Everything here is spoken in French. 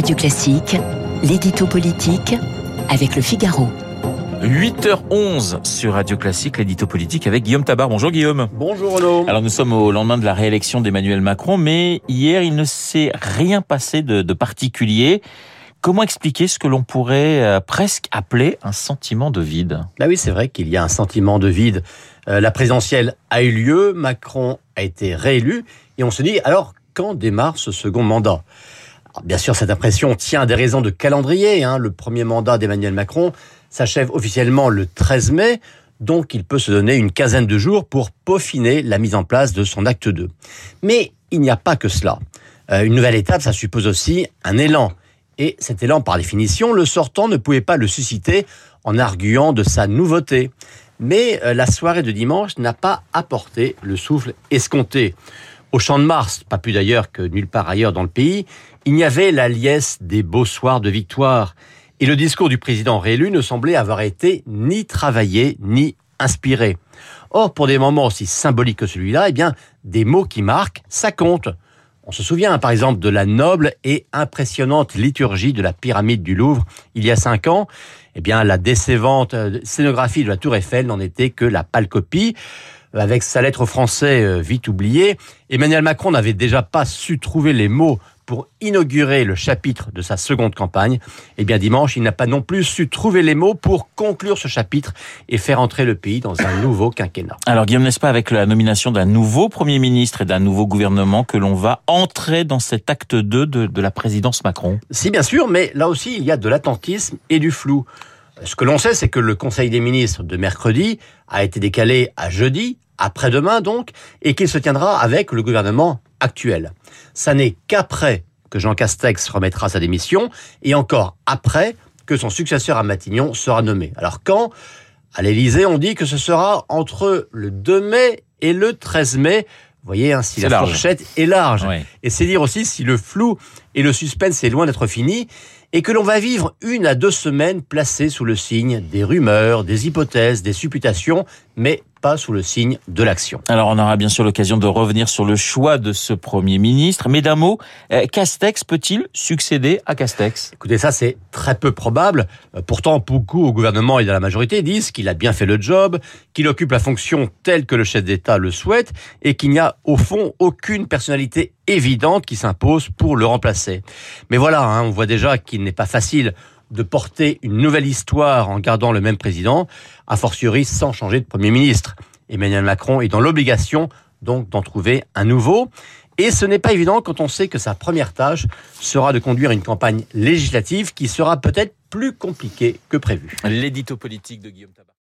Radio Classique, l'édito politique avec le Figaro. 8h11 sur Radio Classique, l'édito politique avec Guillaume Tabar. Bonjour Guillaume. Bonjour Renaud. Alors nous sommes au lendemain de la réélection d'Emmanuel Macron, mais hier il ne s'est rien passé de, de particulier. Comment expliquer ce que l'on pourrait euh, presque appeler un sentiment de vide? Là oui, c'est vrai qu'il y a un sentiment de vide. Euh, la présidentielle a eu lieu, Macron a été réélu, et on se dit alors quand démarre ce second mandat? Bien sûr, cette impression tient à des raisons de calendrier. Hein. Le premier mandat d'Emmanuel Macron s'achève officiellement le 13 mai, donc il peut se donner une quinzaine de jours pour peaufiner la mise en place de son acte 2. Mais il n'y a pas que cela. Euh, une nouvelle étape, ça suppose aussi un élan. Et cet élan, par définition, le sortant ne pouvait pas le susciter en arguant de sa nouveauté. Mais euh, la soirée de dimanche n'a pas apporté le souffle escompté. Au Champ de Mars, pas plus d'ailleurs que nulle part ailleurs dans le pays, il y avait la liesse des beaux soirs de victoire. Et le discours du président réélu ne semblait avoir été ni travaillé, ni inspiré. Or, pour des moments aussi symboliques que celui-là, eh bien, des mots qui marquent, ça compte. On se souvient par exemple de la noble et impressionnante liturgie de la pyramide du Louvre il y a cinq ans. Eh bien, la décevante euh, scénographie de la Tour Eiffel n'en était que la pâle copie. Avec sa lettre aux Français euh, vite oubliée, Emmanuel Macron n'avait déjà pas su trouver les mots pour inaugurer le chapitre de sa seconde campagne, eh bien dimanche, il n'a pas non plus su trouver les mots pour conclure ce chapitre et faire entrer le pays dans un nouveau quinquennat. Alors Guillaume, n'est-ce pas avec la nomination d'un nouveau Premier ministre et d'un nouveau gouvernement que l'on va entrer dans cet acte 2 de, de la présidence Macron? Si bien sûr, mais là aussi, il y a de l'attentisme et du flou. Ce que l'on sait, c'est que le Conseil des ministres de mercredi a été décalé à jeudi, après-demain donc, et qu'il se tiendra avec le gouvernement actuel. Ça n'est qu'après que Jean Castex remettra sa démission, et encore après que son successeur à Matignon sera nommé. Alors quand? À l'Élysée, on dit que ce sera entre le 2 mai et le 13 mai. Vous voyez, hein, si la large. fourchette est large. Oui. Et c'est dire aussi si le flou et le suspense est loin d'être fini, et que l'on va vivre une à deux semaines placées sous le signe des rumeurs, des hypothèses, des supputations, mais pas sous le signe de l'action. Alors on aura bien sûr l'occasion de revenir sur le choix de ce Premier ministre, mais d'un mot, euh, Castex peut-il succéder à Castex? Écoutez, ça c'est très peu probable. Euh, Pourtant, beaucoup au gouvernement et dans la majorité disent qu'il a bien fait le job, qu'il occupe la fonction telle que le chef d'État le souhaite, et qu'il n'y a au fond aucune personnalité évidente qui s'impose pour le remplacer. Mais voilà, hein, on voit déjà qu'il n'est pas facile de porter une nouvelle histoire en gardant le même président, a fortiori sans changer de Premier ministre. Emmanuel Macron est dans l'obligation donc d'en trouver un nouveau. Et ce n'est pas évident quand on sait que sa première tâche sera de conduire une campagne législative qui sera peut-être plus compliquée que prévu. L'édito politique de Guillaume.